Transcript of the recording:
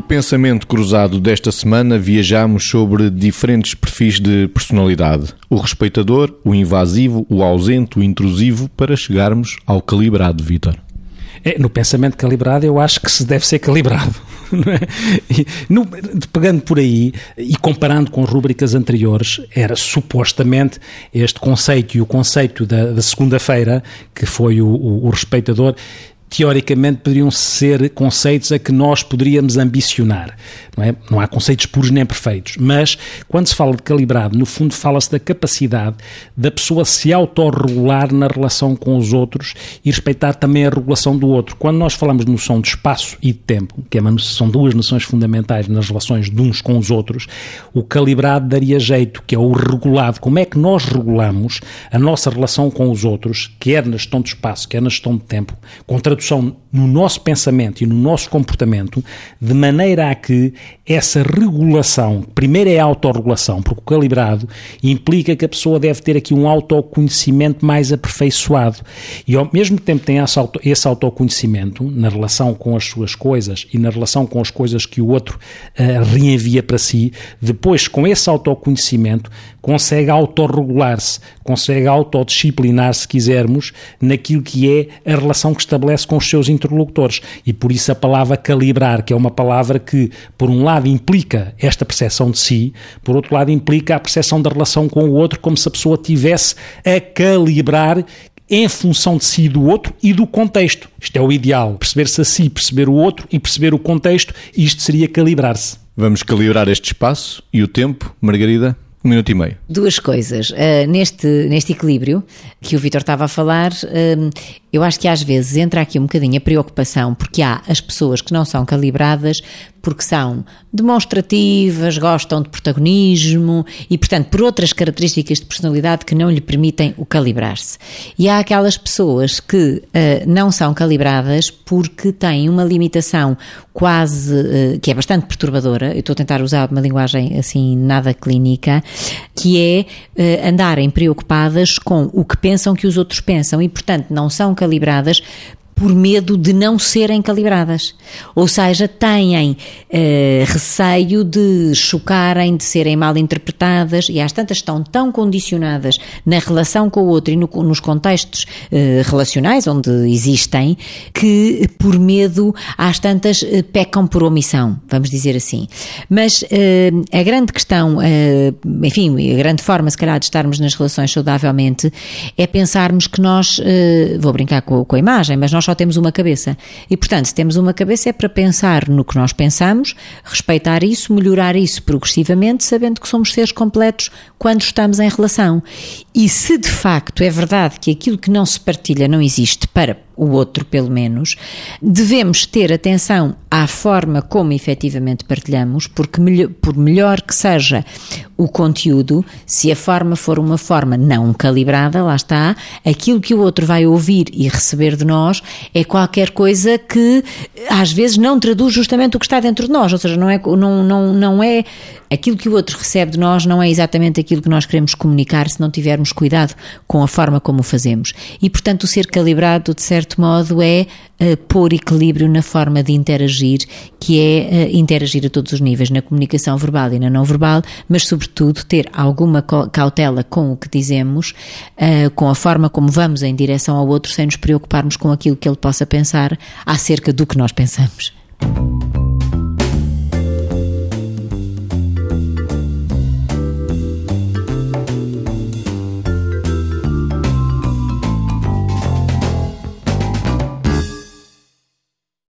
pensamento cruzado desta semana, viajamos sobre diferentes perfis de personalidade: o respeitador, o invasivo, o ausente, o intrusivo, para chegarmos ao calibrado, Vitor. É, no pensamento calibrado, eu acho que se deve ser calibrado. É? E, no, pegando por aí e comparando com rubricas anteriores, era supostamente este conceito e o conceito da, da segunda-feira, que foi o, o, o respeitador, teoricamente poderiam ser conceitos a que nós poderíamos ambicionar. Não, é? não há conceitos puros nem perfeitos, mas quando se fala de calibrado, no fundo fala-se da capacidade da pessoa se autorregular na relação com os outros e respeitar também a regulação do outro. Quando nós falamos de noção de espaço e de tempo, que é uma, são duas noções fundamentais nas relações de uns com os outros, o calibrado daria jeito, que é o regulado. Como é que nós regulamos a nossa relação com os outros, quer na gestão de espaço, quer na gestão de tempo, contra tradução no nosso pensamento e no nosso comportamento, de maneira a que essa regulação, primeiro é a autorregulação, porque o calibrado implica que a pessoa deve ter aqui um autoconhecimento mais aperfeiçoado. E ao mesmo tempo tem esse autoconhecimento na relação com as suas coisas e na relação com as coisas que o outro uh, reenvia para si, depois com esse autoconhecimento consegue autorregular-se, consegue autodisciplinar, se quisermos, naquilo que é a relação que estabelece com os seus interlocutores. E por isso a palavra calibrar, que é uma palavra que, por um lado, implica esta percepção de si, por outro lado, implica a percepção da relação com o outro, como se a pessoa tivesse a calibrar em função de si e do outro e do contexto. Isto é o ideal, perceber-se a si, perceber o outro e perceber o contexto, e isto seria calibrar-se. Vamos calibrar este espaço e o tempo, Margarida? Um minuto e meio. Duas coisas. Uh, neste, neste equilíbrio que o Vitor estava a falar, uh, eu acho que às vezes entra aqui um bocadinho a preocupação, porque há as pessoas que não são calibradas porque são demonstrativas, gostam de protagonismo e, portanto, por outras características de personalidade que não lhe permitem o calibrar-se. E há aquelas pessoas que uh, não são calibradas porque têm uma limitação quase, uh, que é bastante perturbadora, eu estou a tentar usar uma linguagem assim nada clínica, que é uh, andarem preocupadas com o que pensam que os outros pensam e, portanto, não são calibradas por medo de não serem calibradas. Ou seja, têm eh, receio de chocarem, de serem mal interpretadas e às tantas estão tão condicionadas na relação com o outro e no, nos contextos eh, relacionais onde existem que por medo às tantas eh, pecam por omissão, vamos dizer assim. Mas eh, a grande questão, enfim, a grande forma se calhar de estarmos nas relações saudavelmente é pensarmos que nós, vou brincar com, com a imagem, mas nós só temos uma cabeça. E, portanto, se temos uma cabeça é para pensar no que nós pensamos, respeitar isso, melhorar isso progressivamente, sabendo que somos seres completos quando estamos em relação. E se de facto é verdade que aquilo que não se partilha não existe para o outro, pelo menos, devemos ter atenção à forma como efetivamente partilhamos, porque por melhor que seja o conteúdo, se a forma for uma forma não calibrada, lá está, aquilo que o outro vai ouvir e receber de nós é qualquer coisa que às vezes não traduz justamente o que está dentro de nós, ou seja, não é, não, não, não é aquilo que o outro recebe de nós não é exatamente aquilo que nós queremos comunicar se não tivermos cuidado com a forma como o fazemos. E, portanto, o ser calibrado, de certo modo, é uh, pôr equilíbrio na forma de interagir, que é uh, interagir a todos os níveis, na comunicação verbal e na não verbal, mas, sobretudo, ter alguma cautela com o que dizemos, uh, com a forma como vamos em direção ao outro, sem nos preocuparmos com aquilo que ele possa pensar acerca do que nós pensamos.